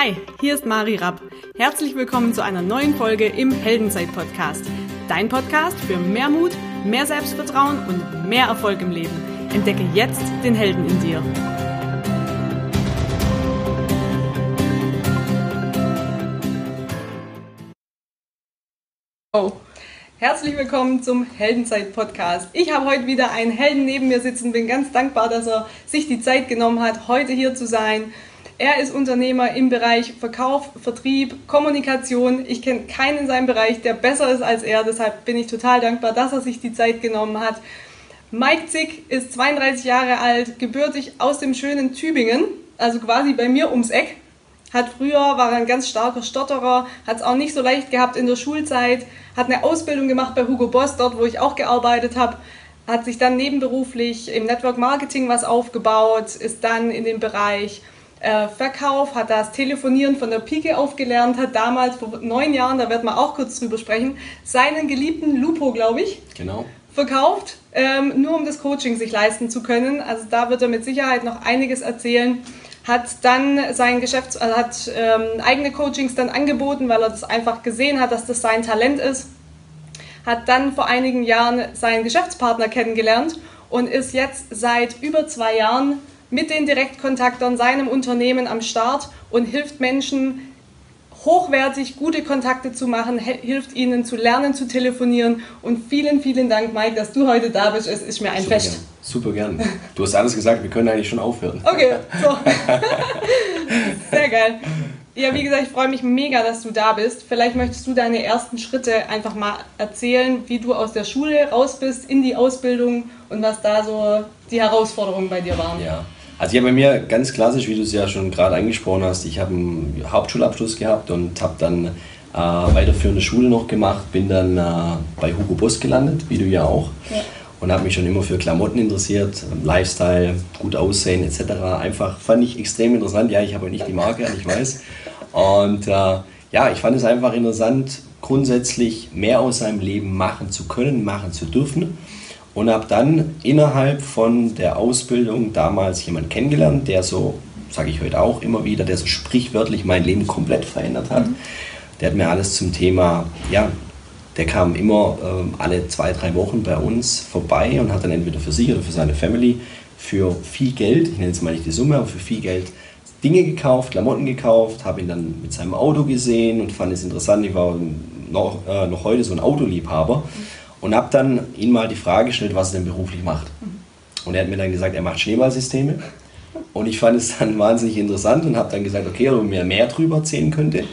Hi, hier ist Mari Rapp. Herzlich willkommen zu einer neuen Folge im Heldenzeit-Podcast. Dein Podcast für mehr Mut, mehr Selbstvertrauen und mehr Erfolg im Leben. Entdecke jetzt den Helden in dir. Oh. Herzlich willkommen zum Heldenzeit-Podcast. Ich habe heute wieder einen Helden neben mir sitzen, bin ganz dankbar, dass er sich die Zeit genommen hat, heute hier zu sein. Er ist Unternehmer im Bereich Verkauf, Vertrieb, Kommunikation. Ich kenne keinen in seinem Bereich, der besser ist als er. Deshalb bin ich total dankbar, dass er sich die Zeit genommen hat. Mike Zick ist 32 Jahre alt, gebürtig aus dem schönen Tübingen, also quasi bei mir ums Eck. Hat früher, war ein ganz starker Stotterer, hat es auch nicht so leicht gehabt in der Schulzeit, hat eine Ausbildung gemacht bei Hugo Boss, dort wo ich auch gearbeitet habe, hat sich dann nebenberuflich im Network Marketing was aufgebaut, ist dann in den Bereich äh, Verkauf, hat das Telefonieren von der Pike aufgelernt, hat damals vor neun Jahren, da werden wir auch kurz drüber sprechen, seinen geliebten Lupo, glaube ich, genau. verkauft, ähm, nur um das Coaching sich leisten zu können. Also da wird er mit Sicherheit noch einiges erzählen. Hat dann sein Geschäfts also hat ähm, eigene Coachings dann angeboten, weil er das einfach gesehen hat, dass das sein Talent ist. Hat dann vor einigen Jahren seinen Geschäftspartner kennengelernt und ist jetzt seit über zwei Jahren mit den Direktkontaktern seinem Unternehmen am Start und hilft Menschen, hochwertig gute Kontakte zu machen, hilft ihnen zu lernen, zu telefonieren. Und vielen, vielen Dank, Mike, dass du heute da bist. Es ist mir ein Super Fest. Gern. Super gern. Du hast alles gesagt, wir können eigentlich schon aufhören. Okay, so. Sehr geil. Ja, wie gesagt, ich freue mich mega, dass du da bist. Vielleicht möchtest du deine ersten Schritte einfach mal erzählen, wie du aus der Schule raus bist in die Ausbildung und was da so die Herausforderungen bei dir waren. Ja. Also ich habe bei mir ganz klassisch, wie du es ja schon gerade angesprochen hast, ich habe einen Hauptschulabschluss gehabt und habe dann äh, weiterführende Schule noch gemacht, bin dann äh, bei Hugo Boss gelandet, wie du ja auch. Ja. Und habe mich schon immer für Klamotten interessiert, Lifestyle, gut aussehen etc. Einfach fand ich extrem interessant. Ja, ich habe nicht die Marke, ich weiß. Und äh, ja, ich fand es einfach interessant, grundsätzlich mehr aus seinem Leben machen zu können, machen zu dürfen und habe dann innerhalb von der Ausbildung damals jemanden kennengelernt, der so, sage ich heute auch immer wieder, der so sprichwörtlich mein Leben komplett verändert hat. Mhm. Der hat mir alles zum Thema, ja, der kam immer äh, alle zwei, drei Wochen bei uns vorbei und hat dann entweder für sich oder für seine Family für viel Geld, ich nenne jetzt mal nicht die Summe, aber für viel Geld Dinge gekauft, Klamotten gekauft, habe ihn dann mit seinem Auto gesehen und fand es interessant. Ich war noch, äh, noch heute so ein Autoliebhaber. Mhm und habe dann ihn mal die Frage gestellt, was er denn beruflich macht. Und er hat mir dann gesagt, er macht Schneeballsysteme. Und ich fand es dann wahnsinnig interessant und habe dann gesagt, okay, ob er mir mehr drüber erzählen könnte.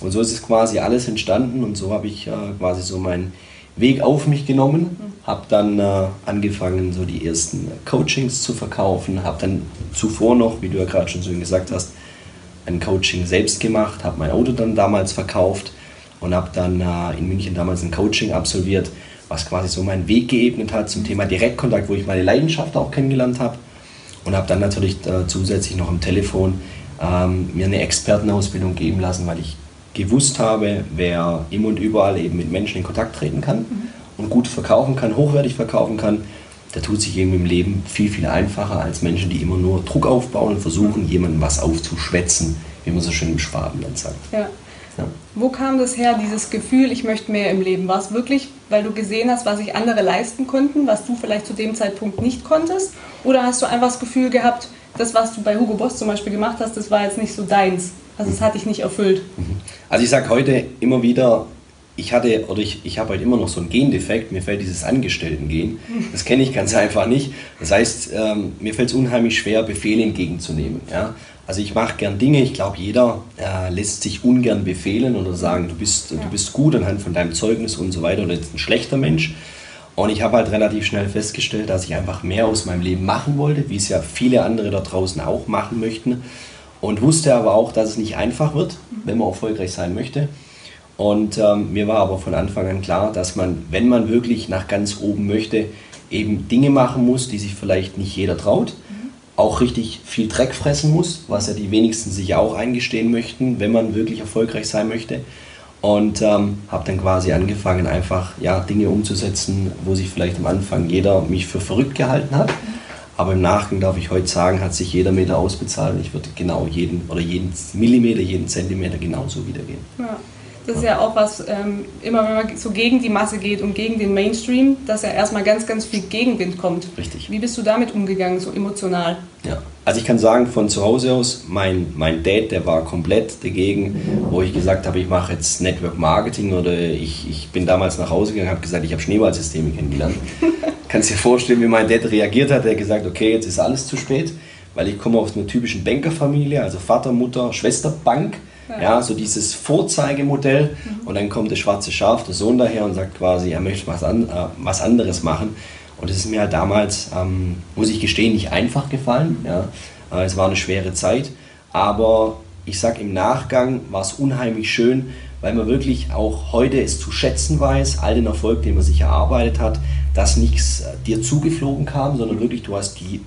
Und so ist es quasi alles entstanden und so habe ich äh, quasi so meinen Weg auf mich genommen, habe dann äh, angefangen, so die ersten Coachings zu verkaufen, habe dann zuvor noch, wie du ja gerade schon so gesagt hast, ein Coaching selbst gemacht, habe mein Auto dann damals verkauft und habe dann äh, in München damals ein Coaching absolviert, was quasi so meinen Weg geebnet hat zum Thema Direktkontakt, wo ich meine Leidenschaft auch kennengelernt habe. Und habe dann natürlich äh, zusätzlich noch am Telefon ähm, mir eine Expertenausbildung geben lassen, weil ich gewusst habe, wer immer und überall eben mit Menschen in Kontakt treten kann mhm. und gut verkaufen kann, hochwertig verkaufen kann, der tut sich eben im Leben viel, viel einfacher als Menschen, die immer nur Druck aufbauen und versuchen, mhm. jemandem was aufzuschwätzen, wie man so schön im Schwabenland sagt. Ja. Ja. Wo kam das her, dieses Gefühl, ich möchte mehr im Leben? War es wirklich, weil du gesehen hast, was sich andere leisten konnten, was du vielleicht zu dem Zeitpunkt nicht konntest? Oder hast du einfach das Gefühl gehabt, das, was du bei Hugo Boss zum Beispiel gemacht hast, das war jetzt nicht so deins? Also es hat dich nicht erfüllt? Mhm. Also ich sage heute immer wieder, ich hatte oder ich, ich habe halt immer noch so einen Gendefekt, mir fällt dieses Angestellten-Gen, das kenne ich ganz einfach nicht. Das heißt, ähm, mir fällt es unheimlich schwer, Befehle entgegenzunehmen. Ja? Also ich mache gern Dinge, ich glaube, jeder äh, lässt sich ungern befehlen oder sagen, du bist, ja. du bist gut anhand von deinem Zeugnis und so weiter oder jetzt ein schlechter Mensch. Und ich habe halt relativ schnell festgestellt, dass ich einfach mehr aus meinem Leben machen wollte, wie es ja viele andere da draußen auch machen möchten. Und wusste aber auch, dass es nicht einfach wird, wenn man erfolgreich sein möchte. Und ähm, mir war aber von Anfang an klar, dass man, wenn man wirklich nach ganz oben möchte, eben Dinge machen muss, die sich vielleicht nicht jeder traut auch richtig viel Dreck fressen muss, was ja die wenigsten sich auch eingestehen möchten, wenn man wirklich erfolgreich sein möchte. Und ähm, habe dann quasi angefangen, einfach ja, Dinge umzusetzen, wo sich vielleicht am Anfang jeder mich für verrückt gehalten hat. Aber im Nachgang darf ich heute sagen, hat sich jeder Meter ausbezahlt und ich würde genau jeden oder jeden Millimeter, jeden Zentimeter genauso wiedergeben. Ja. Das ist ja auch was, ähm, immer wenn man so gegen die Masse geht und gegen den Mainstream, dass ja erstmal ganz, ganz viel Gegenwind kommt. Richtig. Wie bist du damit umgegangen, so emotional? Ja, also ich kann sagen, von zu Hause aus, mein, mein Dad, der war komplett dagegen, wo ich gesagt habe, ich mache jetzt Network Marketing oder ich, ich bin damals nach Hause gegangen und habe gesagt, ich habe Schneeballsysteme kennengelernt. Kannst dir vorstellen, wie mein Dad reagiert hat. Er hat gesagt, okay, jetzt ist alles zu spät, weil ich komme aus einer typischen Bankerfamilie, also Vater, Mutter, Schwester, Bank. Ja. ja, so dieses Vorzeigemodell. Mhm. Und dann kommt der schwarze Schaf, der Sohn daher und sagt quasi, er möchte was, an, äh, was anderes machen. Und das ist mir halt damals, ähm, muss ich gestehen, nicht einfach gefallen. Ja. Äh, es war eine schwere Zeit. Aber ich sage im Nachgang war es unheimlich schön, weil man wirklich auch heute es zu schätzen weiß, all den Erfolg, den man sich erarbeitet hat, dass nichts äh, dir zugeflogen kam, sondern wirklich du hast die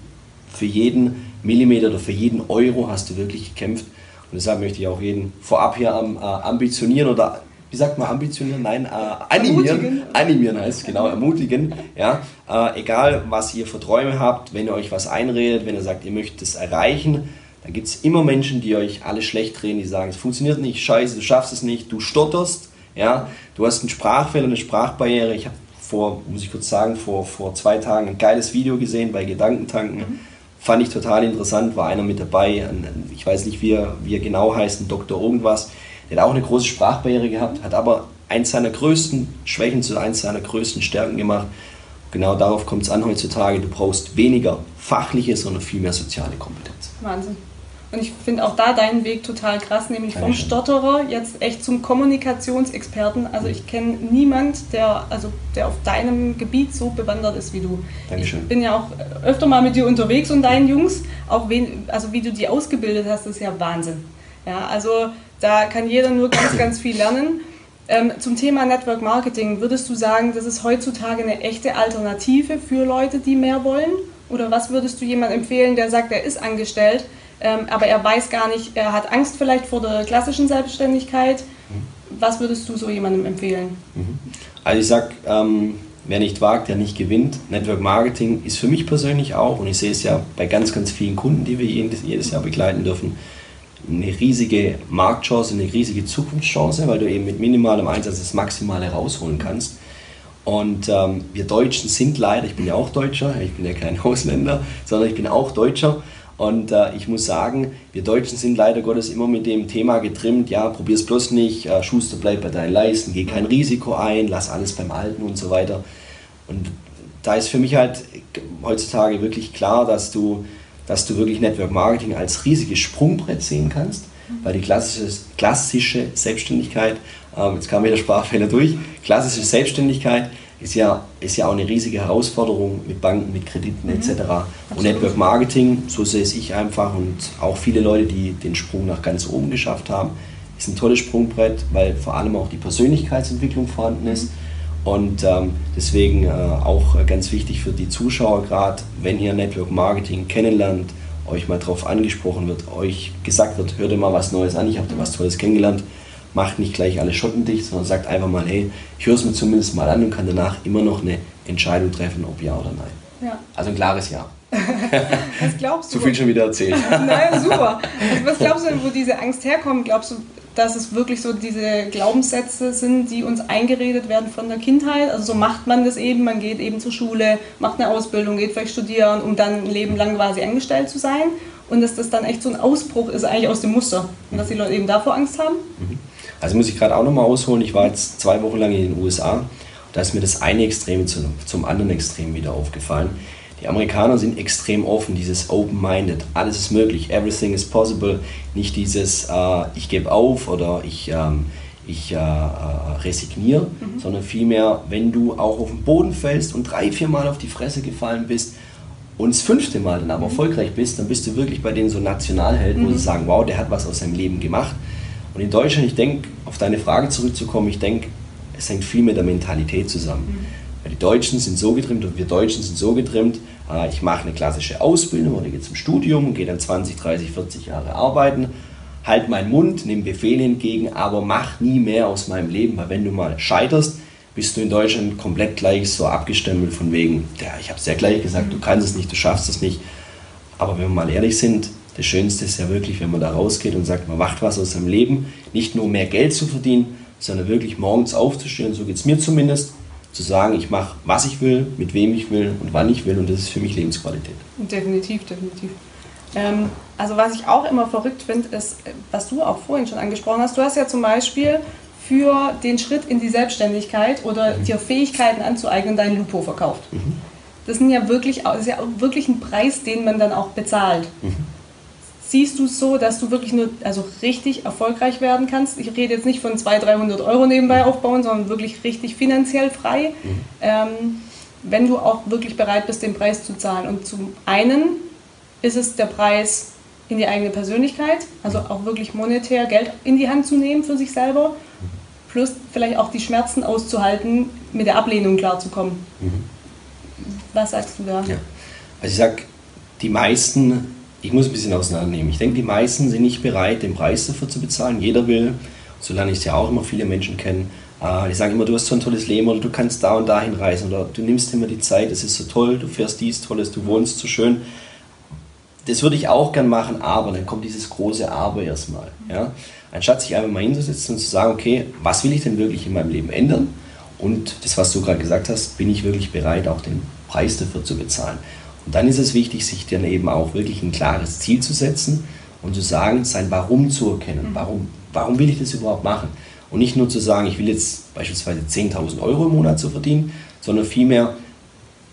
für jeden Millimeter oder für jeden Euro hast du wirklich gekämpft und deshalb möchte ich auch jeden vorab hier am, äh, ambitionieren oder wie sagt man ambitionieren? Nein, äh, animieren. Ermutigen. Animieren heißt es, genau, ermutigen. Ja? Äh, egal, was ihr für Träume habt, wenn ihr euch was einredet, wenn ihr sagt, ihr möchtet es erreichen, dann gibt es immer Menschen, die euch alles schlecht drehen, die sagen, es funktioniert nicht, scheiße, du schaffst es nicht, du stotterst, ja? du hast einen Sprachfehler, eine Sprachbarriere. Ich habe vor, muss ich kurz sagen, vor, vor zwei Tagen ein geiles Video gesehen bei Gedankentanken. Mhm Fand ich total interessant, war einer mit dabei, ich weiß nicht, wie er, wie er genau heißt, ein Doktor irgendwas. Der hat auch eine große Sprachbarriere gehabt, hat aber eins seiner größten Schwächen zu eins seiner größten Stärken gemacht. Genau darauf kommt es an heutzutage. Du brauchst weniger fachliche, sondern viel mehr soziale Kompetenz. Wahnsinn. Und ich finde auch da deinen Weg total krass, nämlich vom Stotterer jetzt echt zum Kommunikationsexperten. Also ich kenne niemand, der, also der auf deinem Gebiet so bewandert ist wie du. Dankeschön. Ich bin ja auch öfter mal mit dir unterwegs und deinen Jungs. Auch wen, also wie du die ausgebildet hast, ist ja Wahnsinn. Ja, also da kann jeder nur ganz, ganz viel lernen. Ähm, zum Thema Network Marketing, würdest du sagen, das ist heutzutage eine echte Alternative für Leute, die mehr wollen? Oder was würdest du jemandem empfehlen, der sagt, er ist angestellt, ähm, aber er weiß gar nicht, er hat Angst vielleicht vor der klassischen Selbstständigkeit. Was würdest du so jemandem empfehlen? Mhm. Also ich sag, ähm, wer nicht wagt, der nicht gewinnt. Network Marketing ist für mich persönlich auch, und ich sehe es ja bei ganz, ganz vielen Kunden, die wir jedes, jedes Jahr begleiten dürfen, eine riesige Marktchance, eine riesige Zukunftschance, weil du eben mit minimalem Einsatz das Maximale rausholen kannst. Und ähm, wir Deutschen sind leider, ich bin ja auch Deutscher, ich bin ja kein Ausländer, sondern ich bin auch Deutscher. Und äh, ich muss sagen, wir Deutschen sind leider Gottes immer mit dem Thema getrimmt, ja, probier's bloß nicht, äh, Schuster bleib bei deinen Leisten, geh kein Risiko ein, lass alles beim Alten und so weiter. Und da ist für mich halt heutzutage wirklich klar, dass du, dass du wirklich Network Marketing als riesiges Sprungbrett sehen kannst, weil die klassische, klassische Selbstständigkeit, äh, jetzt kam wieder Sprachfehler durch, klassische Selbstständigkeit ist ja, ist ja auch eine riesige Herausforderung mit Banken, mit Krediten mhm. etc. Und Network Marketing, so sehe es ich einfach und auch viele Leute, die den Sprung nach ganz oben geschafft haben, ist ein tolles Sprungbrett, weil vor allem auch die Persönlichkeitsentwicklung vorhanden ist. Und ähm, deswegen äh, auch ganz wichtig für die Zuschauer gerade, wenn ihr Network Marketing kennenlernt, euch mal darauf angesprochen wird, euch gesagt wird, hört ihr mal was Neues an, ich habe da was Tolles kennengelernt, macht nicht gleich alle Schotten dicht, sondern sagt einfach mal, hey, ich höre es mir zumindest mal an und kann danach immer noch eine Entscheidung treffen, ob ja oder nein. Ja. Also ein klares Ja. was glaubst du? Zu viel schon wieder erzählt. Nein, super. Also was glaubst du, wo diese Angst herkommt? Glaubst du, dass es wirklich so diese Glaubenssätze sind, die uns eingeredet werden von der Kindheit? Also so macht man das eben, man geht eben zur Schule, macht eine Ausbildung, geht vielleicht studieren, um dann ein Leben lang quasi angestellt zu sein. Und dass das dann echt so ein Ausbruch ist eigentlich aus dem Muster. Und dass die Leute eben davor Angst haben? Mhm. Also muss ich gerade auch nochmal ausholen, ich war jetzt zwei Wochen lang in den USA da ist mir das eine Extrem zum, zum anderen Extrem wieder aufgefallen. Die Amerikaner sind extrem offen, dieses open-minded, alles ist möglich, everything is possible, nicht dieses äh, ich gebe auf oder ich, ähm, ich äh, äh, resigniere, mhm. sondern vielmehr, wenn du auch auf den Boden fällst und drei, vier Mal auf die Fresse gefallen bist und das fünfte Mal dann aber mhm. erfolgreich bist, dann bist du wirklich bei denen so Nationalhelden, mhm. wo sie sagen, wow, der hat was aus seinem Leben gemacht. Und in Deutschland, ich denke, auf deine Frage zurückzukommen, ich denke, es hängt viel mit der Mentalität zusammen. Mhm. Weil die Deutschen sind so getrimmt und wir Deutschen sind so getrimmt, äh, ich mache eine klassische Ausbildung oder gehe zum Studium und gehe dann 20, 30, 40 Jahre arbeiten, halt meinen Mund, nehme Befehle entgegen, aber mach nie mehr aus meinem Leben, weil wenn du mal scheiterst, bist du in Deutschland komplett gleich so abgestempelt von wegen, ja, ich habe es ja gleich gesagt, du kannst es nicht, du schaffst es nicht. Aber wenn wir mal ehrlich sind, das Schönste ist ja wirklich, wenn man da rausgeht und sagt, man macht was aus seinem Leben, nicht nur mehr Geld zu verdienen, sondern wirklich morgens aufzustehen, so geht es mir zumindest, zu sagen, ich mache, was ich will, mit wem ich will und wann ich will und das ist für mich Lebensqualität. Definitiv, definitiv. Ähm, also was ich auch immer verrückt finde, ist, was du auch vorhin schon angesprochen hast, du hast ja zum Beispiel für den Schritt in die Selbstständigkeit oder mhm. dir Fähigkeiten anzueignen, dein Lupo verkauft. Mhm. Das, sind ja wirklich, das ist ja wirklich ein Preis, den man dann auch bezahlt. Mhm. Siehst du es so, dass du wirklich nur also richtig erfolgreich werden kannst? Ich rede jetzt nicht von 200, 300 Euro nebenbei aufbauen, sondern wirklich richtig finanziell frei. Mhm. Ähm, wenn du auch wirklich bereit bist, den Preis zu zahlen. Und zum einen ist es der Preis in die eigene Persönlichkeit, also auch wirklich monetär Geld in die Hand zu nehmen für sich selber, plus vielleicht auch die Schmerzen auszuhalten, mit der Ablehnung klarzukommen. Mhm. Was sagst du da? Ja. Also ich sag, die meisten, ich muss ein bisschen auseinandernehmen, ich denke, die meisten sind nicht bereit, den Preis dafür zu bezahlen. Jeder will, so lerne ich ja auch immer viele Menschen kennen, äh, die sagen immer, du hast so ein tolles Leben oder du kannst da und dahin reisen oder du nimmst immer die Zeit, es ist so toll, du fährst dies Tolles, du wohnst so schön das würde ich auch gern machen, aber dann kommt dieses große Aber erstmal. Ja? Anstatt sich einfach mal hinzusetzen und zu sagen, okay, was will ich denn wirklich in meinem Leben ändern? Und das, was du gerade gesagt hast, bin ich wirklich bereit, auch den Preis dafür zu bezahlen. Und dann ist es wichtig, sich dann eben auch wirklich ein klares Ziel zu setzen und zu sagen, sein Warum zu erkennen. Mhm. Warum, warum will ich das überhaupt machen? Und nicht nur zu sagen, ich will jetzt beispielsweise 10.000 Euro im Monat zu verdienen, sondern vielmehr,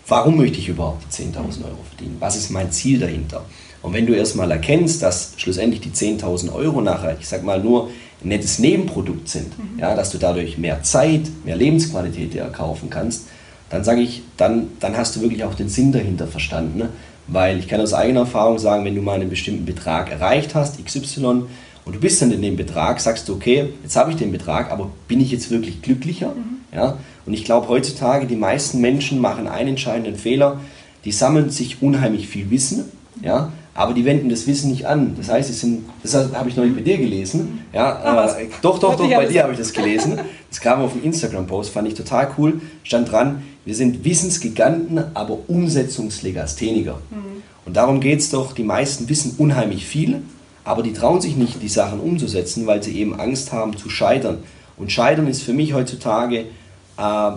warum möchte ich überhaupt 10.000 Euro verdienen? Was ist mein Ziel dahinter? Und wenn du erstmal erkennst, dass schlussendlich die 10.000 Euro nachher, ich sag mal, nur ein nettes Nebenprodukt sind, mhm. ja, dass du dadurch mehr Zeit, mehr Lebensqualität dir erkaufen kannst, dann sage ich, dann, dann hast du wirklich auch den Sinn dahinter verstanden. Ne? Weil ich kann aus eigener Erfahrung sagen, wenn du mal einen bestimmten Betrag erreicht hast, XY, und du bist dann in dem Betrag, sagst du, okay, jetzt habe ich den Betrag, aber bin ich jetzt wirklich glücklicher? Mhm. Ja? Und ich glaube, heutzutage, die meisten Menschen machen einen entscheidenden Fehler, die sammeln sich unheimlich viel Wissen, ja, aber die wenden das Wissen nicht an. Das heißt, sie sind, das habe ich neulich bei dir gelesen. Ja, äh, doch, doch, doch, bei dir habe ich das gelesen. Das kam auf dem Instagram-Post, fand ich total cool. Stand dran, wir sind Wissensgiganten, aber Umsetzungslegastheniker. Mhm. Und darum geht es doch, die meisten wissen unheimlich viel, aber die trauen sich nicht, die Sachen umzusetzen, weil sie eben Angst haben zu scheitern. Und Scheitern ist für mich heutzutage äh,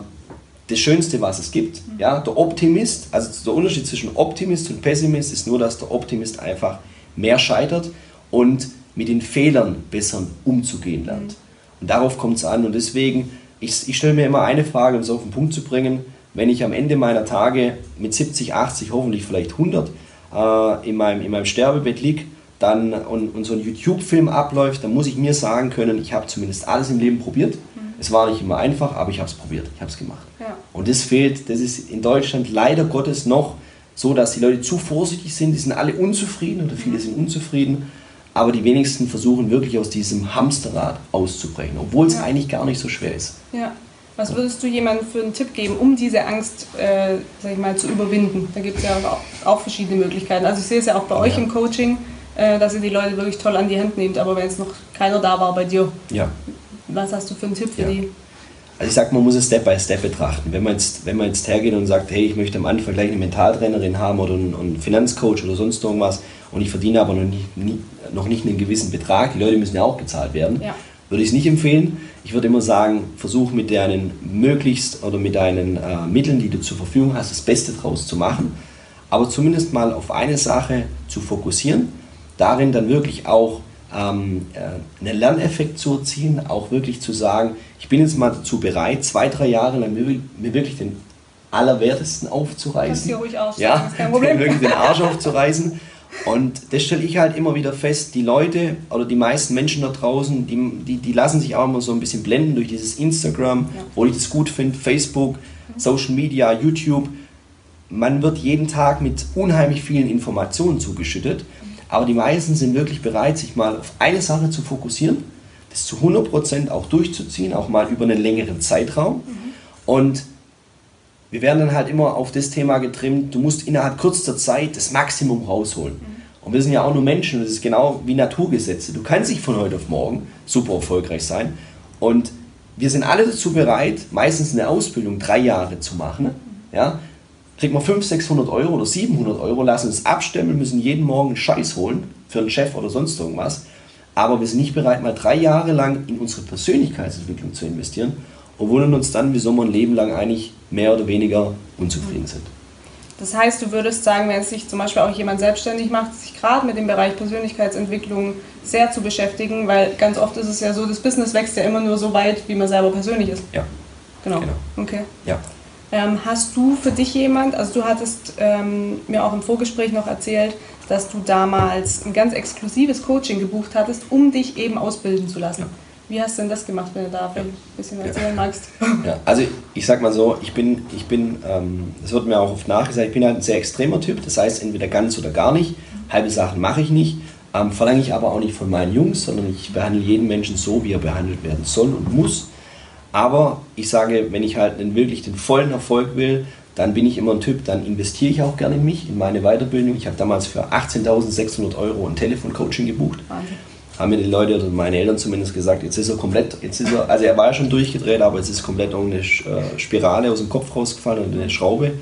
das Schönste, was es gibt. Ja, der Optimist, also der Unterschied zwischen Optimist und Pessimist ist nur, dass der Optimist einfach mehr scheitert und mit den Fehlern besser umzugehen lernt. Und darauf kommt es an. Und deswegen, ich, ich stelle mir immer eine Frage, um es auf den Punkt zu bringen. Wenn ich am Ende meiner Tage mit 70, 80, hoffentlich vielleicht 100 äh, in, meinem, in meinem Sterbebett liege dann, und, und so ein YouTube-Film abläuft, dann muss ich mir sagen können, ich habe zumindest alles im Leben probiert. Es war nicht immer einfach, aber ich habe es probiert, ich habe es gemacht. Ja. Und das fehlt, das ist in Deutschland leider Gottes noch so, dass die Leute zu vorsichtig sind, die sind alle unzufrieden oder viele sind unzufrieden, aber die wenigsten versuchen wirklich aus diesem Hamsterrad auszubrechen, obwohl es ja. eigentlich gar nicht so schwer ist. Ja. Was würdest du jemandem für einen Tipp geben, um diese Angst äh, sag ich mal, zu überwinden? Da gibt es ja auch, auch, verschiedene Möglichkeiten. Also ich sehe es ja auch bei euch im Coaching, äh, dass ihr die Leute wirklich toll an die Hand nehmt, aber wenn es noch keiner da war bei dir, ja. Was hast du für einen Tipp für ja. die? Also ich sage, man muss es Step by Step betrachten. Wenn man, jetzt, wenn man jetzt hergeht und sagt, hey, ich möchte am Anfang gleich eine Mentaltrainerin haben oder einen, einen Finanzcoach oder sonst irgendwas und ich verdiene aber noch nicht, nie, noch nicht einen gewissen Betrag, die Leute müssen ja auch bezahlt werden, ja. Würde ich es nicht empfehlen. Ich würde immer sagen, versuch mit deinen möglichst oder mit deinen äh, Mitteln, die du zur Verfügung hast, das Beste draus zu machen. Aber zumindest mal auf eine Sache zu fokussieren, darin dann wirklich auch ähm, äh, einen Lerneffekt zu erzielen, auch wirklich zu sagen, ich bin jetzt mal dazu bereit, zwei, drei Jahre lang mir, mir wirklich den Allerwertesten aufzureißen. Kannst du ruhig auch ja, kein Problem. wirklich den Arsch aufzureißen. Und das stelle ich halt immer wieder fest, die Leute oder die meisten Menschen da draußen, die, die, die lassen sich auch immer so ein bisschen blenden durch dieses Instagram, ja. wo ich das gut finde, Facebook. Social Media, YouTube. Man wird jeden Tag mit unheimlich vielen Informationen zugeschüttet aber die meisten sind wirklich bereit, sich mal auf eine Sache zu fokussieren, das zu 100% auch durchzuziehen, auch mal über einen längeren Zeitraum. Mhm. Und wir werden dann halt immer auf das Thema getrimmt, du musst innerhalb kürzester Zeit das Maximum rausholen. Mhm. Und wir sind ja auch nur Menschen, das ist genau wie Naturgesetze. Du kannst nicht von heute auf morgen super erfolgreich sein. Und wir sind alle dazu bereit, meistens eine Ausbildung drei Jahre zu machen. Ja? Kriegt man 500, 600 Euro oder 700 Euro, lassen uns abstemmen, müssen jeden Morgen einen Scheiß holen für einen Chef oder sonst irgendwas. Aber wir sind nicht bereit, mal drei Jahre lang in unsere Persönlichkeitsentwicklung zu investieren und wundern uns dann, wieso wir ein Leben lang eigentlich mehr oder weniger unzufrieden sind. Das heißt, du würdest sagen, wenn sich zum Beispiel auch jemand selbstständig macht, sich gerade mit dem Bereich Persönlichkeitsentwicklung sehr zu beschäftigen, weil ganz oft ist es ja so, das Business wächst ja immer nur so weit, wie man selber persönlich ist. Ja. Genau. Genau. Okay. Ja. Ähm, hast du für dich jemand, also du hattest ähm, mir auch im Vorgespräch noch erzählt, dass du damals ein ganz exklusives Coaching gebucht hattest, um dich eben ausbilden zu lassen. Ja. Wie hast du denn das gemacht, wenn du da ein bisschen erzählen magst? Ja, also ich sag mal so, ich bin, ich bin, ähm, das wird mir auch oft nachgesagt, ich bin halt ein sehr extremer Typ, das heißt entweder ganz oder gar nicht. Halbe Sachen mache ich nicht, ähm, verlange ich aber auch nicht von meinen Jungs, sondern ich behandle jeden Menschen so, wie er behandelt werden soll und muss. Aber ich sage, wenn ich halt einen, wirklich den vollen Erfolg will, dann bin ich immer ein Typ, dann investiere ich auch gerne in mich, in meine Weiterbildung. Ich habe damals für 18.600 Euro ein Telefoncoaching gebucht. Wahnsinn. Haben mir die Leute oder meine Eltern zumindest gesagt, jetzt ist er komplett, jetzt ist er, also er war ja schon durchgedreht, aber jetzt ist komplett irgendeine äh, Spirale aus dem Kopf rausgefallen und eine Schraube.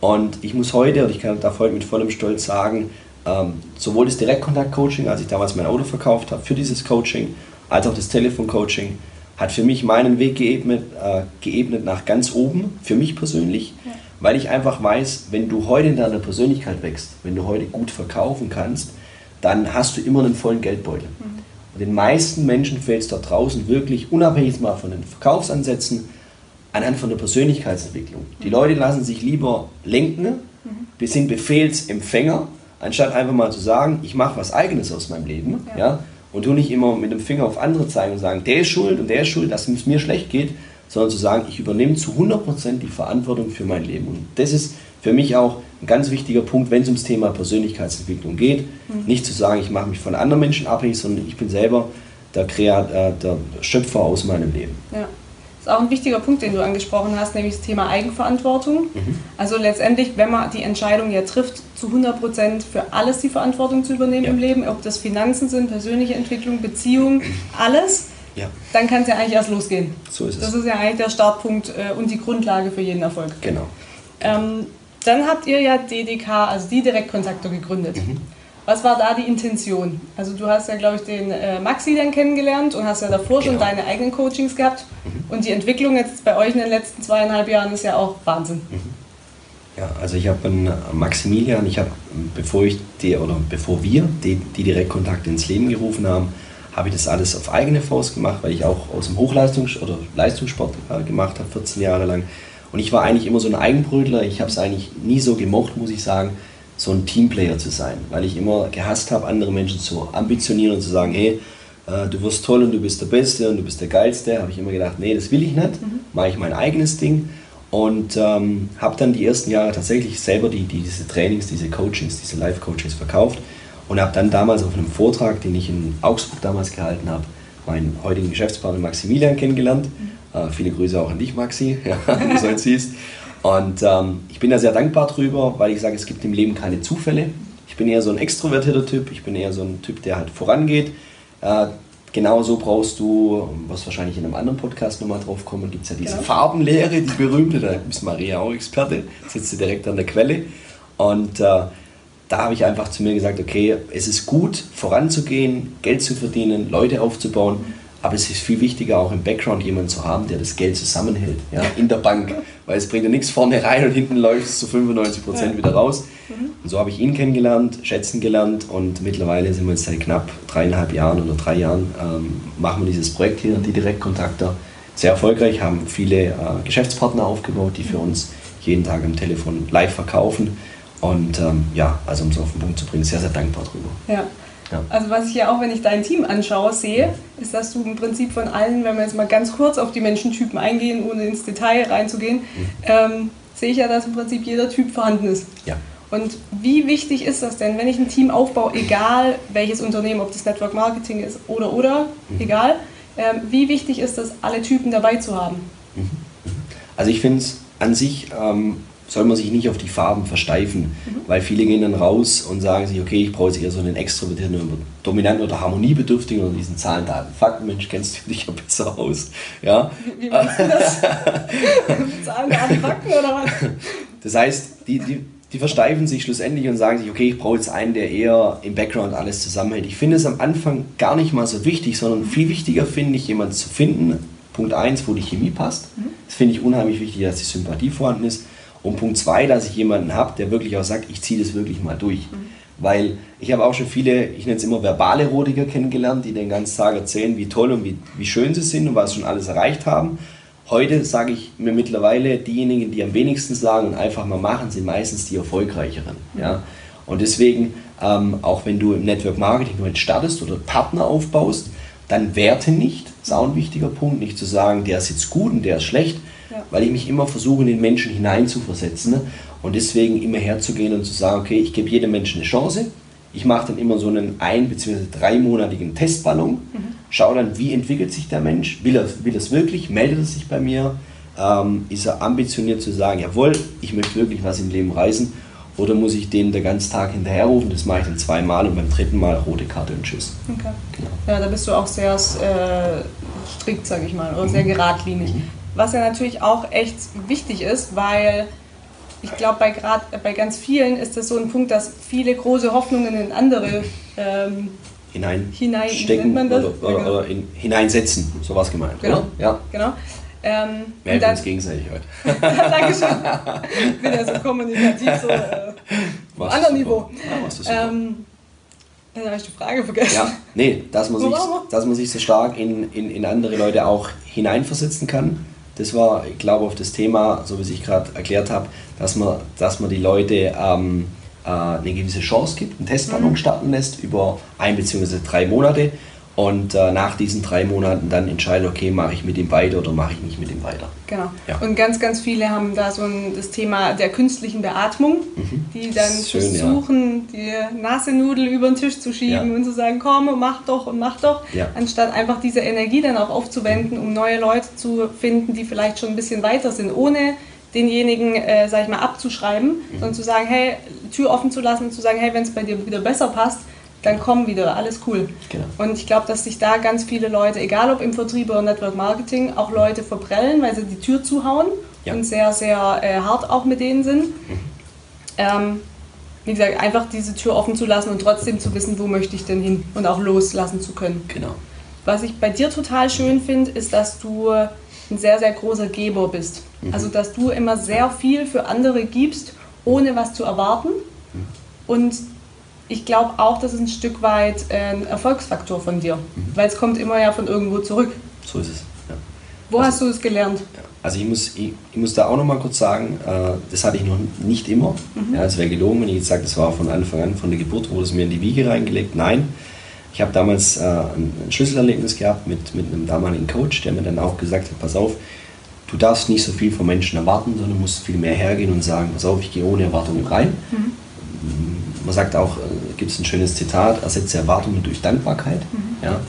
Und ich muss heute, und ich kann, darf heute mit vollem Stolz sagen, ähm, sowohl das Direktkontakt-Coaching, als ich damals mein Auto verkauft habe für dieses Coaching, als auch das Telefon-Coaching, hat für mich meinen Weg geebnet, äh, geebnet nach ganz oben, für mich persönlich, Ja. weil ich einfach weiß, wenn du heute in deiner Persönlichkeit wächst, wenn du heute gut verkaufen kannst, dann hast du immer einen vollen Geldbeutel. Und den meisten Menschen fällt es dort draußen wirklich, unabhängig mal von den Verkaufsansätzen, anhand von der Persönlichkeitsentwicklung. Die Leute lassen sich lieber lenken, wir sind Befehlsempfänger, anstatt einfach mal zu sagen, ich mache was Eigenes aus meinem Leben. Ja. Ja. und du nicht immer mit dem Finger auf andere zeigen und sagen, der ist schuld und der ist schuld, dass es mir schlecht geht, sondern zu sagen, ich übernehme zu 100% die Verantwortung für mein Leben. Und das ist für mich auch ein ganz wichtiger Punkt, wenn es ums Thema Persönlichkeitsentwicklung geht. Nicht zu sagen, ich mache mich von anderen Menschen abhängig, sondern ich bin selber der, Kreat äh, der Schöpfer aus meinem Leben. Ja. Das ist auch ein wichtiger Punkt, den du angesprochen hast, nämlich das Thema Eigenverantwortung. Also letztendlich, wenn man die Entscheidung ja trifft, zu 100% für alles die Verantwortung zu übernehmen Ja. im Leben, ob das Finanzen sind, persönliche Entwicklung, Beziehung, alles, Ja, dann kann es ja eigentlich erst losgehen. so ist es. Das ist ja eigentlich der Startpunkt äh, und die Grundlage für jeden Erfolg. Genau. Ähm, dann habt ihr ja DDK, also die Direktkontakte gegründet. Mhm. Was war da die Intention? Also du hast ja, glaube ich, den äh, Maxi dann kennengelernt und hast ja davor schon Genau. deine eigenen Coachings gehabt. Mhm. Und die Entwicklung jetzt bei euch in den letzten zweieinhalb Jahren ist ja auch Wahnsinn. Ja, also ich habe einen Maximilian, ich habe, bevor ich die, oder bevor wir die, die Direktkontakte ins Leben gerufen haben, habe ich das alles auf eigene Faust gemacht, weil ich auch aus dem Hochleistungs- oder Leistungssport äh, gemacht habe, 14 Jahre lang. Und ich war eigentlich immer so ein Eigenbrötler. Ich habe es eigentlich nie so gemocht, muss ich sagen, so ein Teamplayer zu sein, weil ich immer gehasst habe, andere Menschen zu ambitionieren und zu sagen, hey, äh, du wirst toll und du bist der Beste und du bist der Geilste. Habe ich immer gedacht, nee, das will ich nicht. Mache ich mein eigenes Ding. Und ähm, habe dann die ersten Jahre tatsächlich selber die, die, diese Trainings, diese Coachings, diese Live-Coachings verkauft und habe dann damals auf einem Vortrag, den ich in Augsburg damals gehalten habe, meinen heutigen Geschäftspartner Maximilian kennengelernt. Äh, viele Grüße auch an dich, Maxi, ja, wie du so jetzt siehst. Und ähm, ich bin da sehr dankbar drüber, weil ich sage, es gibt im Leben keine Zufälle. Ich bin eher so ein extrovertierter Typ, ich bin eher so ein Typ, der halt vorangeht. Äh, Genauso brauchst du, was wahrscheinlich in einem anderen Podcast nochmal drauf kommen, gibt es ja diese Genau. Farbenlehre, die berühmte, da ist Maria auch Experte, sitzt sie direkt an der Quelle. Und äh, da habe ich einfach zu mir gesagt, okay, es ist gut, voranzugehen, Geld zu verdienen, Leute aufzubauen, aber es ist viel wichtiger, auch im Background jemanden zu haben, der das Geld zusammenhält, ja, in der Bank. Weil es bringt ja nichts vorne rein und hinten läuft es zu 95 Prozent wieder raus. Und so habe ich ihn kennengelernt, schätzen gelernt und mittlerweile sind wir jetzt seit knapp dreieinhalb Jahren oder drei Jahren, ähm, machen wir dieses Projekt hier, die Direktkontakter, sehr erfolgreich, haben viele äh, Geschäftspartner aufgebaut, die für uns jeden Tag am Telefon live verkaufen. Und ähm, ja, also um es auf den Punkt zu bringen, sehr, sehr dankbar drüber. Ja. Ja. Also was ich ja auch, wenn ich dein Team anschaue, sehe, ist, dass du im Prinzip von allen, wenn wir jetzt mal ganz kurz auf die Menschentypen eingehen, ohne ins Detail reinzugehen, ähm, sehe ich ja, dass im Prinzip jeder Typ vorhanden ist. Ja. Und wie wichtig ist das denn, wenn ich ein Team aufbaue, egal welches Unternehmen, ob das Network Marketing ist oder oder, egal, ähm, wie wichtig ist es, alle Typen dabei zu haben? Also ich finde es an sich ähm, soll man sich nicht auf die Farben versteifen, mhm. weil viele gehen dann raus und sagen sich, okay, ich brauche jetzt eher so einen extrovertierten, dominanten oder harmoniebedürftigen oder diesen Zahlen, Daten, Fakten, Mensch, kennst du dich ja besser aus. Ja? Wie, wie meinst du das? Zahlen, Daten, Fakten oder was? Das heißt, die, die, die versteifen sich schlussendlich und sagen sich, okay, ich brauche jetzt einen, der eher im Background alles zusammenhält. Ich finde es am Anfang gar nicht mal so wichtig, sondern viel wichtiger finde ich, jemanden zu finden, Punkt 1, wo die Chemie passt. Mhm. Das finde ich unheimlich wichtig, dass die Sympathie vorhanden ist. Und Punkt 2, dass ich jemanden habe, der wirklich auch sagt, ich ziehe das wirklich mal durch. Mhm. Weil ich habe auch schon viele, ich nenne es immer verbale Rodiger kennengelernt, die den ganzen Tag erzählen, wie toll und wie, wie schön sie sind und was sie schon alles erreicht haben. Heute sage ich mir mittlerweile, diejenigen, die am wenigsten sagen und einfach mal machen, sind meistens die erfolgreicheren. Mhm. Ja? Und deswegen, ähm, auch wenn du im Network Marketing heute startest oder Partner aufbaust, dann werte nicht, das ist auch ein wichtiger Punkt, nicht zu sagen, der ist jetzt gut und der ist schlecht, ja. weil ich mich immer versuche, in den Menschen hineinzuversetzen. Ne? Und deswegen immer herzugehen und zu sagen, okay, ich gebe jedem Menschen eine Chance. Ich mache dann immer so einen ein- bzw. dreimonatigen Testballon. Mhm schau dann, wie entwickelt sich der Mensch, will er, will es wirklich, meldet er sich bei mir, ähm, ist er ambitioniert zu sagen, jawohl, ich möchte wirklich was im Leben reisen oder muss ich den den ganzen Tag hinterherrufen, das mache ich dann zweimal und beim dritten Mal rote Karte und tschüss. Okay. Genau. Ja, da bist du auch sehr äh, strikt, sage ich mal, oder mhm. sehr geradlinig. Mhm. Was ja natürlich auch echt wichtig ist, weil ich glaube, bei, bei ganz vielen ist das so ein Punkt, dass viele große Hoffnungen in andere ähm, hineinstecken Hinein, oder, oder, genau. oder in, hineinsetzen, sowas gemeint. Genau. Oder? Ja. genau. Ähm, helfen uns gegenseitig heute. Dankeschön. Ich bin ja so kommunikativ, so äh, auf anderem Niveau. Ja, ähm, dann habe ich die Frage vergessen. Ja, nee, dass man, sich, dass man sich so stark in, in, in andere Leute auch hineinversetzen kann. Das war, ich glaube, auf das Thema, so wie ich gerade erklärt habe, dass man, dass man die Leute ähm, äh, eine gewisse Chance gibt, einen Testballon mhm. starten lässt über ein bzw. drei Monate und äh, nach diesen drei Monaten dann entscheidet, okay, mache ich mit ihm weiter oder mache ich nicht mit ihm weiter. Genau. Ja. Und ganz, ganz viele haben da so ein, das Thema der künstlichen Beatmung, mhm. die dann Schön, versuchen, ja. die Nasenudel über den Tisch zu schieben ja. und zu sagen, komm, mach doch und mach doch, anstatt einfach diese Energie dann auch aufzuwenden, um neue Leute zu finden, die vielleicht schon ein bisschen weiter sind, ohne denjenigen, äh, sag ich mal, abzuschreiben, mhm. sondern zu sagen, hey, Tür offen zu lassen und zu sagen, hey, wenn es bei dir wieder besser passt, dann komm wieder, alles cool. Genau. Und ich glaube, dass sich da ganz viele Leute, egal ob im Vertrieb oder Network Marketing, auch Leute verprellen, weil sie die Tür zuhauen ja. und sehr, sehr äh, hart auch mit denen sind. Mhm. Ähm, wie gesagt, einfach diese Tür offen zu lassen und trotzdem zu wissen, wo möchte ich denn hin und auch loslassen zu können. Genau. Was ich bei dir total schön finde, ist, dass du ein sehr, sehr großer Geber bist. Mhm. Also, dass du immer sehr viel für andere gibst, ohne was zu erwarten. Mhm. Und ich glaube auch, das ist ein Stück weit ein Erfolgsfaktor von dir, mhm. weil es kommt immer ja von irgendwo zurück. So ist es. Ja. Wo also, hast du es gelernt? Also ich muss, ich, ich, muss da auch noch mal kurz sagen, äh, das hatte ich noch nicht immer. Mhm. Ja, es wäre gelogen, wenn ich jetzt sage, das war von Anfang an, von der Geburt wurde es mir in die Wiege reingelegt. Nein, ich habe damals äh, ein, ein, Schlüsselerlebnis gehabt mit, mit einem damaligen Coach, der mir dann auch gesagt hat, pass auf, du darfst nicht so viel von Menschen erwarten, sondern musst viel mehr hergehen und sagen, pass auf, ich gehe ohne Erwartungen rein. Mhm. Man sagt auch, äh, gibt es ein schönes Zitat, ersetze Erwartungen durch Dankbarkeit. Mhm. Ja?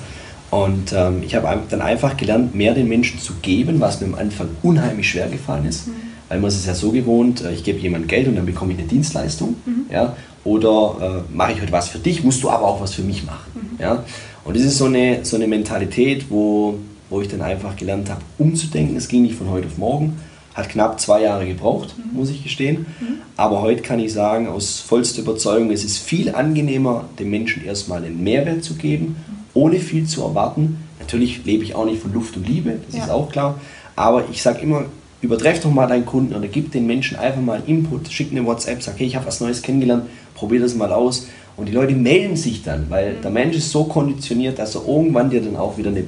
Und ähm, ich habe dann einfach gelernt, mehr den Menschen zu geben, was mir am Anfang unheimlich schwer gefallen ist. Mhm. Weil man ist es ja so gewohnt, äh, ich gebe jemandem Geld und dann bekomme ich eine Dienstleistung. Mhm. Ja? Oder äh, mache ich heute was für dich, musst du aber auch was für mich machen. Mhm. Ja? Und das ist so eine, so eine Mentalität, wo, wo ich dann einfach gelernt habe, umzudenken. Es ging nicht von heute auf morgen. Hat knapp zwei Jahre gebraucht, mhm. muss ich gestehen. Mhm. Aber heute kann ich sagen, aus vollster Überzeugung, es ist viel angenehmer, dem Menschen erstmal einen Mehrwert zu geben, mhm. ohne viel zu erwarten. Natürlich lebe ich auch nicht von Luft und Liebe, das ja. ist auch klar. Aber ich sage immer, übertreff doch mal deinen Kunden oder gib den Menschen einfach mal Input, schick eine WhatsApp, sag, hey, ich habe was Neues kennengelernt, probier das mal aus. Und die Leute melden sich dann, weil mhm. der Mensch ist so konditioniert, dass er irgendwann dir dann auch wieder eine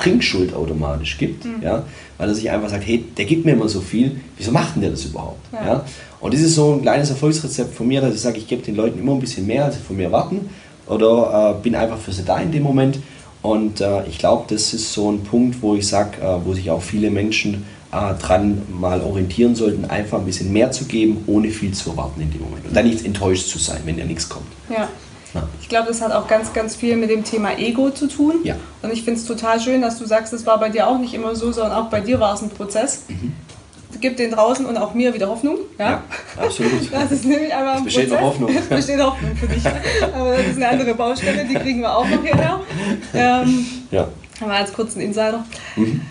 Bringschuld automatisch gibt, mhm. ja, weil er sich einfach sagt, hey, der gibt mir immer so viel, wieso macht denn der das überhaupt? Ja. ja? Und das ist so ein kleines Erfolgsrezept von mir, dass ich sage, ich gebe den Leuten immer ein bisschen mehr, als sie von mir erwarten oder äh, bin einfach für sie da in dem Moment. Und äh, ich glaube, das ist so ein Punkt, wo ich sage, äh, wo sich auch viele Menschen äh, dran mal orientieren sollten, einfach ein bisschen mehr zu geben, ohne viel zu erwarten in dem Moment. Und dann nicht enttäuscht zu sein, wenn ja nichts kommt. Ja. Ja. Ich glaube, das hat auch ganz, ganz viel mit dem Thema Ego zu tun. Ja. Und ich finde es total schön, dass du sagst, es war bei dir auch nicht immer so, sondern auch bei dir war es ein Prozess. Mhm. gibt den draußen und auch mir wieder Hoffnung. Ja, ja absolut. Das ist nämlich einfach es besteht noch Hoffnung. Es besteht Hoffnung für dich. Aber das ist eine andere Baustelle, die kriegen wir auch noch hierher. Ähm, ja. Aber als kurzen Insider. Mhm.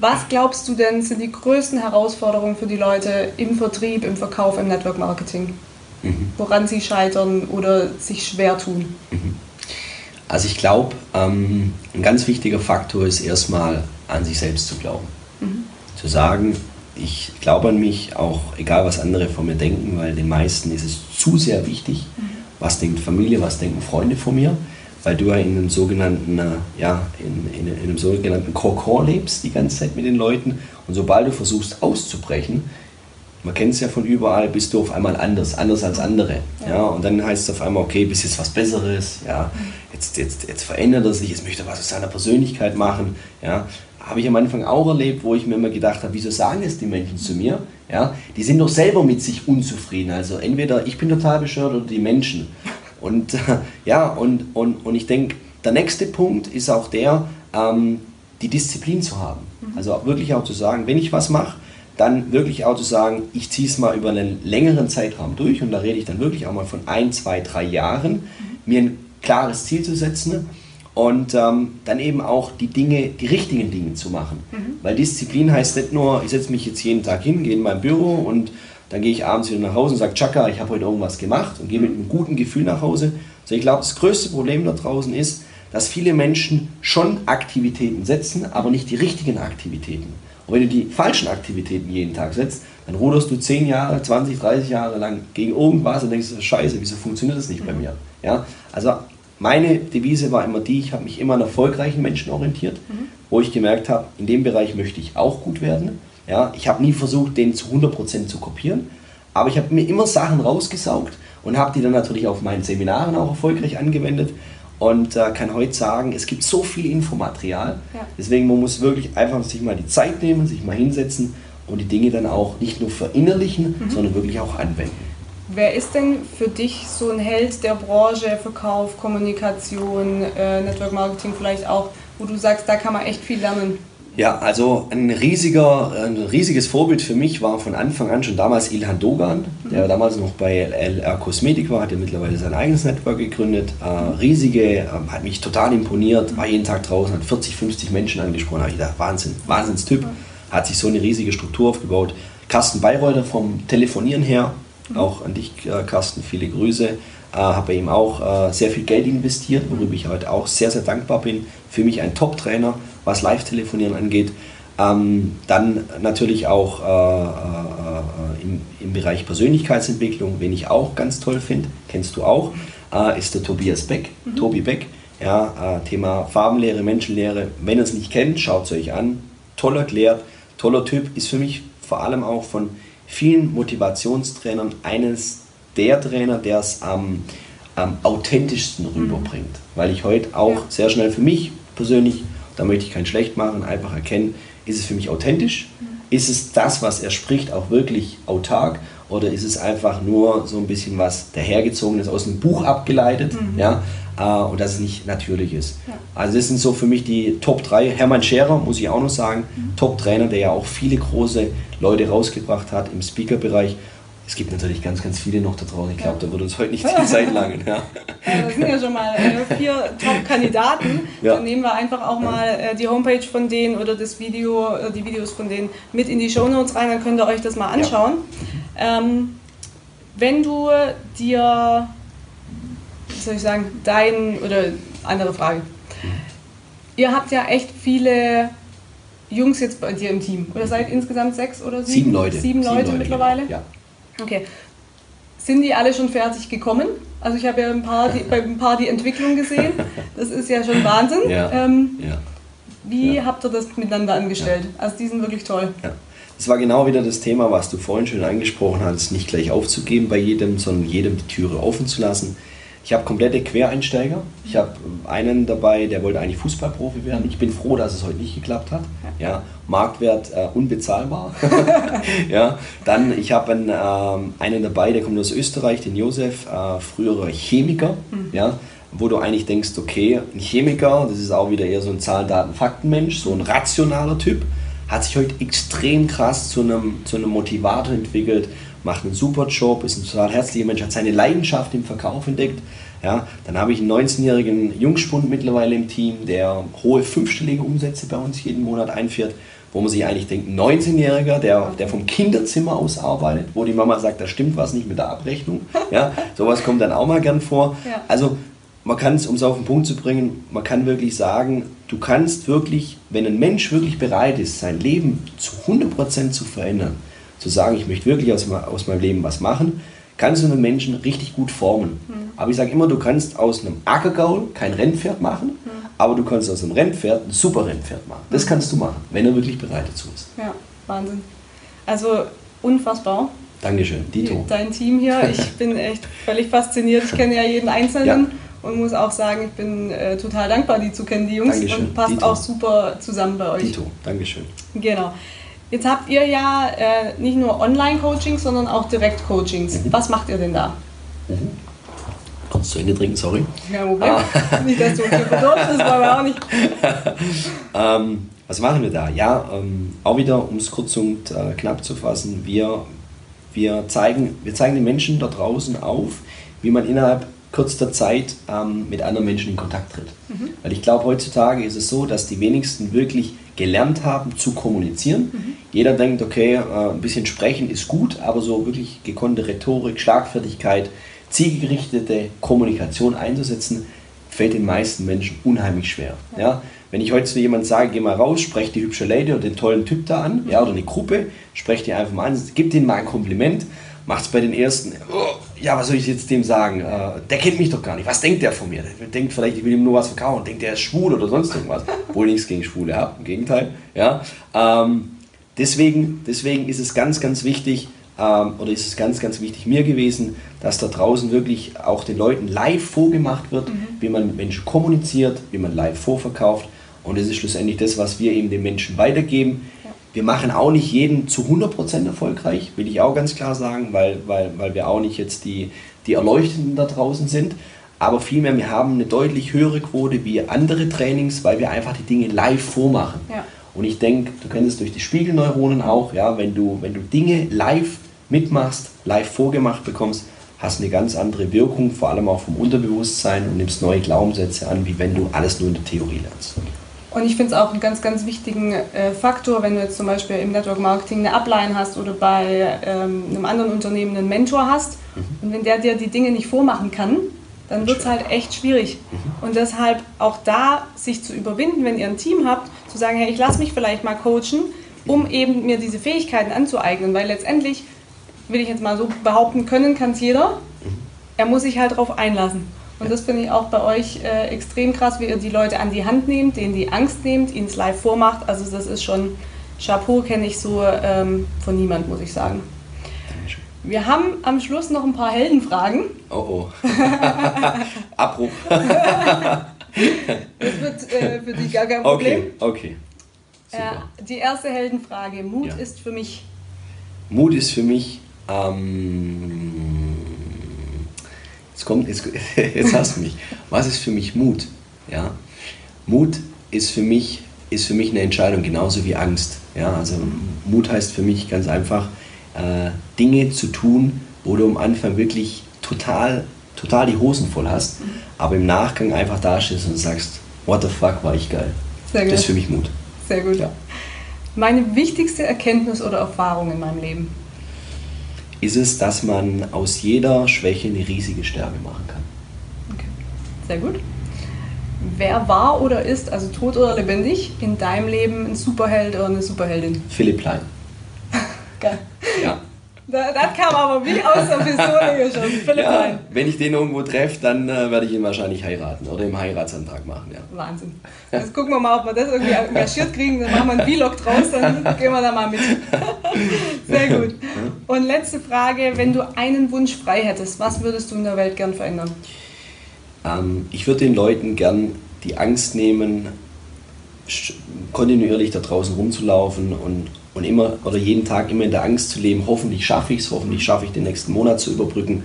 Was glaubst du denn sind die größten Herausforderungen für die Leute im Vertrieb, im Verkauf, im Network Marketing? Mhm. Woran sie scheitern oder sich schwer tun? Mhm. Also ich glaube, ähm, ein ganz wichtiger Faktor ist erstmal an sich selbst zu glauben. Mhm. Zu sagen, ich glaube an mich, auch egal was andere von mir denken, weil den meisten ist es zu sehr wichtig, mhm. was denkt Familie, was denken Freunde von mir weil du ja in einem sogenannten, äh, ja, in, in, in einem sogenannten Kokon lebst die ganze Zeit mit den Leuten und sobald du versuchst auszubrechen, man kennt es ja von überall, bist du auf einmal anders, anders als andere. Ja. ja und dann heißt es auf einmal, okay, bist jetzt was Besseres, ja, jetzt, jetzt, jetzt verändert er sich, jetzt möchte er was aus seiner Persönlichkeit machen. Ja. Habe ich am Anfang auch erlebt, wo ich mir immer gedacht habe, wieso sagen es die Menschen zu mir? Ja, die sind doch selber mit sich unzufrieden. Also entweder ich bin total bescheuert oder die Menschen. Und ja, und, und, und ich denke, der nächste Punkt ist auch der, ähm, die Disziplin zu haben. Mhm. Also wirklich auch zu sagen, wenn ich was mache, dann wirklich auch zu sagen, ich ziehe es mal über einen längeren Zeitraum durch und da rede ich dann wirklich auch mal von ein, zwei, drei Jahren, mhm. mir ein klares Ziel zu setzen und ähm, dann eben auch die Dinge, die richtigen Dinge zu machen. Mhm. Weil Disziplin heißt nicht nur, ich setze mich jetzt jeden Tag hin, gehe in mein Büro und dann gehe ich abends wieder nach Hause und sage, Chaka, ich habe heute irgendwas gemacht und gehe mit einem guten Gefühl nach Hause. Also ich glaube, das größte Problem da draußen ist, dass viele Menschen schon Aktivitäten setzen, aber nicht die richtigen Aktivitäten. Und wenn du die falschen Aktivitäten jeden Tag setzt, dann ruderst du 10 Jahre, 20, 30 Jahre lang gegen irgendwas und denkst, scheiße, wieso funktioniert das nicht bei mir? Ja? Also meine Devise war immer die, ich habe mich immer an erfolgreichen Menschen orientiert, mhm. wo ich gemerkt habe, in dem Bereich möchte ich auch gut werden. Ja, ich habe nie versucht, den zu 100% zu kopieren, aber ich habe mir immer Sachen rausgesaugt und habe die dann natürlich auf meinen Seminaren auch erfolgreich angewendet und äh, kann heute sagen, es gibt so viel Infomaterial. Ja. Deswegen man muss wirklich einfach sich mal die Zeit nehmen, sich mal hinsetzen und die Dinge dann auch nicht nur verinnerlichen, mhm. sondern wirklich auch anwenden. Wer ist denn für dich so ein Held der Branche, Verkauf, Kommunikation, äh, Network Marketing vielleicht auch, wo du sagst, da kann man echt viel lernen? Ja, also ein, riesiger, ein riesiges Vorbild für mich war von Anfang an schon damals Ilhan Dogan, der mhm. damals noch bei LR Kosmetik war, hat ja mittlerweile sein eigenes Network gegründet. Äh, riesige, äh, hat mich total imponiert, war jeden Tag draußen, hat 40, 50 Menschen angesprochen. habe ich gedacht, Wahnsinn, Wahnsinnstyp. Hat sich so eine riesige Struktur aufgebaut. Carsten Bayreuther vom Telefonieren her, mhm. auch an dich, äh, Carsten, viele Grüße. Äh, habe bei ihm auch äh, sehr viel Geld investiert, worüber ich heute auch sehr, sehr dankbar bin. Für mich ein Top-Trainer, was Live-Telefonieren angeht. Ähm, dann natürlich auch äh, äh, im, im, Bereich Persönlichkeitsentwicklung, wen ich auch ganz toll finde, kennst du auch, äh, ist der Tobias Beck, mhm. Tobi Beck. Ja, äh, Thema Farbenlehre, Menschenlehre. Wenn ihr es nicht kennt, schaut es euch an. Toll erklärt, toller Typ, ist für mich vor allem auch von vielen Motivationstrainern eines der Trainer, der es am, am authentischsten mhm. rüberbringt. Weil ich heute auch ja. sehr schnell für mich persönlich da möchte ich kein schlecht machen, einfach erkennen, ist es für mich authentisch? Ist es das, was er spricht, auch wirklich autark? Oder ist es einfach nur so ein bisschen was dahergezogenes aus dem Buch abgeleitet? Mhm. Ja? Äh, und dass es nicht natürlich ist. Ja. Also das sind so für mich die Top 3. Hermann Scherer, muss ich auch noch sagen, mhm. Top-Trainer, der ja auch viele große Leute rausgebracht hat im Speaker-Bereich. Es gibt natürlich ganz, ganz viele noch da draußen. Ich glaube, da wird uns heute nicht die Zeit langen. Ja. ja. das sind ja schon mal äh, vier Top-Kandidaten. Ja. Dann nehmen wir einfach auch mal äh, die Homepage von denen oder das Video, äh, die Videos von denen mit in die Show Notes rein. Dann könnt ihr euch das mal anschauen. Ja. Ähm, wenn du dir, wie soll ich sagen, dein oder andere Frage. Ihr habt ja echt viele Jungs jetzt bei dir im Team. Oder seid insgesamt sechs oder sieben? Sieben Leute. Sieben Leute, sieben Leute mittlerweile? Ja. Okay. Sind die alle schon fertig gekommen? Also ich habe ja ein paar die, bei ein paar die Entwicklung gesehen. Das ist ja schon Wahnsinn. Ja. Ähm, ja. Wie ja. habt ihr das miteinander angestellt? Also die sind wirklich toll. Ja. Das war genau wieder das Thema, was du vorhin schon angesprochen hast, nicht gleich aufzugeben bei jedem, sondern jedem die Türe offen zu lassen. Ich habe komplette Quereinsteiger. Ich habe einen dabei, der wollte eigentlich Fußballprofi werden. Ich bin froh, dass es heute nicht geklappt hat. Ja, Marktwert äh, unbezahlbar. ja, dann ich habe einen, ähm, einen dabei, der kommt aus Österreich, den Josef, äh, früherer Chemiker. Mhm. Ja, wo du eigentlich denkst, okay, ein Chemiker, das ist auch wieder eher so ein Zahlen, Daten, Fakten-Mensch, so ein rationaler Typ. hat sich heute extrem krass zu einem, zu einem Motivator entwickelt, macht einen super Job, ist ein total herzlicher Mensch, hat seine Leidenschaft im Verkauf entdeckt. Ja, dann habe ich einen 19-jährigen Jungspund mittlerweile im Team, der hohe fünfstellige Umsätze bei uns jeden Monat einführt, wo man sich eigentlich denkt, ein 19-Jähriger, der, der vom Kinderzimmer aus arbeitet, wo die Mama sagt, da stimmt was nicht mit der Abrechnung. Ja, sowas kommt dann auch mal gern vor. Ja. Also man kann es, um es auf den Punkt zu bringen, man kann wirklich sagen, du kannst wirklich, wenn ein Mensch wirklich bereit ist, sein Leben zu 100% zu verändern, zu sagen, ich möchte wirklich aus, aus meinem Leben was machen, kannst du einen Menschen richtig gut formen. Mhm. Aber ich sage immer, du kannst aus einem Ackergaul kein Rennpferd machen, Mhm. aber du kannst aus einem Rennpferd ein super Rennpferd machen. Das kannst du machen, wenn er wirklich bereit dazu ist. Ja, Wahnsinn. Also unfassbar. Dankeschön, Dito. Dein Team hier, ich bin echt völlig fasziniert. Ich kenne ja jeden Einzelnen Ja. und muss auch sagen, ich bin äh, total dankbar, die zu kennen, die Jungs. Dankeschön. Und passt Dito. auch super zusammen bei euch. Dito, Dankeschön. Genau. Jetzt habt ihr ja äh, nicht nur Online-Coachings, sondern auch Direkt-Coachings. Mhm. Was macht ihr denn da? Kurz zu Ende trinken, sorry. Ja, Problem. Ah. Nicht, dass du uns bedurft, das wollen wir auch nicht. Ähm, was machen wir da? Ja, ähm, auch wieder, um es kurz und äh, knapp zu fassen, wir, wir, zeigen, wir zeigen den Menschen da draußen auf, wie man innerhalb kürzester Zeit ähm, mit anderen Menschen in Kontakt tritt. Weil ich glaube, heutzutage ist es so, dass die wenigsten wirklich gelernt haben zu kommunizieren. Jeder denkt, okay, äh, ein bisschen sprechen ist gut, aber so wirklich gekonnte Rhetorik, Schlagfertigkeit, zielgerichtete Kommunikation einzusetzen, fällt den meisten Menschen unheimlich schwer. Ja. Wenn ich heute zu jemandem sage, geh mal raus, sprech die hübsche Lady oder den tollen Typ da an, ja, oder eine Gruppe, sprech die einfach mal an, gib denen mal ein Kompliment, macht's bei den ersten, oh, ja, was soll ich jetzt dem sagen? Äh, der kennt mich doch gar nicht, was denkt der von mir? Der denkt vielleicht, ich will ihm nur was verkaufen, denkt, der ist schwul oder sonst irgendwas. Obwohl ich nichts gegen Schwule habe, im Gegenteil. Ja. Ähm, deswegen, deswegen ist es ganz, ganz wichtig, ähm, oder ist es ganz, ganz wichtig mir gewesen, dass da draußen wirklich auch den Leuten live vorgemacht wird, wie man mit Menschen kommuniziert, wie man live vorverkauft. Und das ist schlussendlich das, was wir eben den Menschen weitergeben. Wir machen auch nicht jeden zu 100% erfolgreich, will ich auch ganz klar sagen, weil, weil, weil wir auch nicht jetzt die, die Erleuchteten da draußen sind. Aber vielmehr, wir haben eine deutlich höhere Quote wie andere Trainings, weil wir einfach die Dinge live vormachen. Ja. Und ich denke, du kennst es durch die Spiegelneuronen auch, ja, wenn du, wenn du Dinge live mitmachst, live vorgemacht bekommst, hast eine ganz andere Wirkung, vor allem auch vom Unterbewusstsein und nimmst neue Glaubenssätze an, wie wenn du alles nur in der Theorie lernst. Und ich finde es auch einen ganz, ganz wichtigen äh, Faktor, wenn du jetzt zum Beispiel im Network Marketing eine Upline hast oder bei ähm, einem anderen Unternehmen einen Mentor hast und wenn der dir die Dinge nicht vormachen kann, dann wird es halt echt schwierig. Und deshalb auch da sich zu überwinden, wenn ihr ein Team habt, zu sagen, hey, ich lasse mich vielleicht mal coachen, um eben mir diese Fähigkeiten anzueignen, weil letztendlich, will ich jetzt mal so behaupten, können kann es jeder, er muss sich halt darauf einlassen. Und das finde ich auch bei euch äh, extrem krass, wie ihr die Leute an die Hand nehmt, denen die Angst nehmt, ihnen es live vormacht. Also das ist schon Chapeau, kenne ich so ähm, von niemand, muss ich sagen. Wir haben am Schluss noch ein paar Heldenfragen. Oh oh. Abbruch. Das wird äh, für die gar kein Problem. Okay, okay. Äh, die erste Heldenfrage. Mut Ja. ist für mich. Mut ist für mich. Ähm, jetzt kommt, jetzt, jetzt hast du mich. Was ist für mich Mut? Ja, Mut ist für mich ist für mich eine Entscheidung, genauso wie Angst. Ja, also Mut heißt für mich ganz einfach äh, Dinge zu tun, wo du am Anfang wirklich total total die Hosen voll hast, aber im Nachgang einfach dastehst und sagst, what the fuck, war ich geil. Sehr Das gut. ist für mich Mut. Sehr gut. Ja. Meine wichtigste Erkenntnis oder Erfahrung in meinem Leben. Ist es, dass man aus jeder Schwäche eine riesige Stärke machen kann. Okay. Sehr gut. Wer war oder ist, also tot oder lebendig, in deinem Leben ein Superheld oder eine Superheldin? Philipp Plein. Geil. Ja. Da- Das kam aber wie aus der Pistole geschossen. Philipp ja, wenn ich den irgendwo treffe, dann äh, werde ich ihn wahrscheinlich heiraten oder im Heiratsantrag machen. Ja. Wahnsinn. Jetzt gucken wir mal, ob wir das irgendwie engagiert kriegen. Dann machen wir einen Vlog draus, dann gehen wir da mal mit. Sehr gut. Und letzte Frage, wenn du einen Wunsch frei hättest, was würdest du in der Welt gern verändern? Ähm, ich würde den Leuten gern die Angst nehmen, kontinuierlich da draußen rumzulaufen und, und immer oder jeden Tag immer in der Angst zu leben, hoffentlich schaffe ich es, hoffentlich schaffe ich den nächsten Monat zu überbrücken.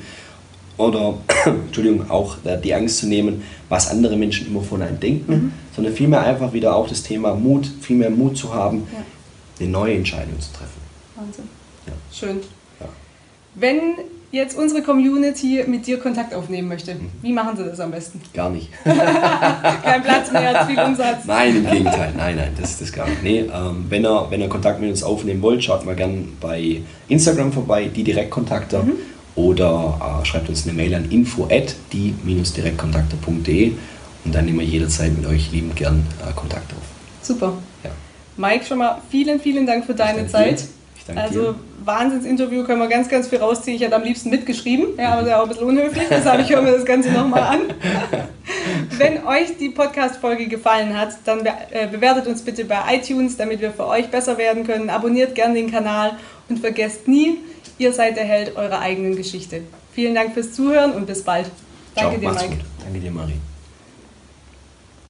Oder, Entschuldigung, auch äh, die Angst zu nehmen, was andere Menschen immer von einem denken, sondern vielmehr einfach wieder auch das Thema Mut, viel mehr Mut zu haben, Ja. eine neue Entscheidung zu treffen. Wahnsinn. Ja. Schön. Ja. Wenn jetzt unsere Community mit dir Kontakt aufnehmen möchte, wie machen sie das am besten? Gar nicht. Kein Platz mehr, viel Umsatz. Nein, im Gegenteil. Nein, nein, das ist das gar nicht. Nee, ähm, wenn, ihr, wenn ihr Kontakt mit uns aufnehmen wollt, schaut mal gerne bei Instagram vorbei, die Direktkontakte. Mhm. Oder äh, schreibt uns eine Mail an info at die-direktkontakte.de und dann nehmen wir jederzeit mit euch liebend gern äh, Kontakt auf. Super. Ja. Mike, schon mal vielen, vielen Dank für deine Zeit. dir. Also dir. Wahnsinnsinterview, können wir ganz, ganz viel rausziehen. Ich hätte am liebsten mitgeschrieben, ja, aber das ist ja auch ein bisschen unhöflich, deshalb ich höre mir das Ganze nochmal an. Wenn euch die Podcast-Folge gefallen hat, dann be äh, bewertet uns bitte bei iTunes, damit wir für euch besser werden können. Abonniert gerne den Kanal und vergesst nie, ihr seid der Held eurer eigenen Geschichte. Vielen Dank fürs Zuhören und bis bald. Danke Ciao, dir, Mike. gut. Danke dir, Marie.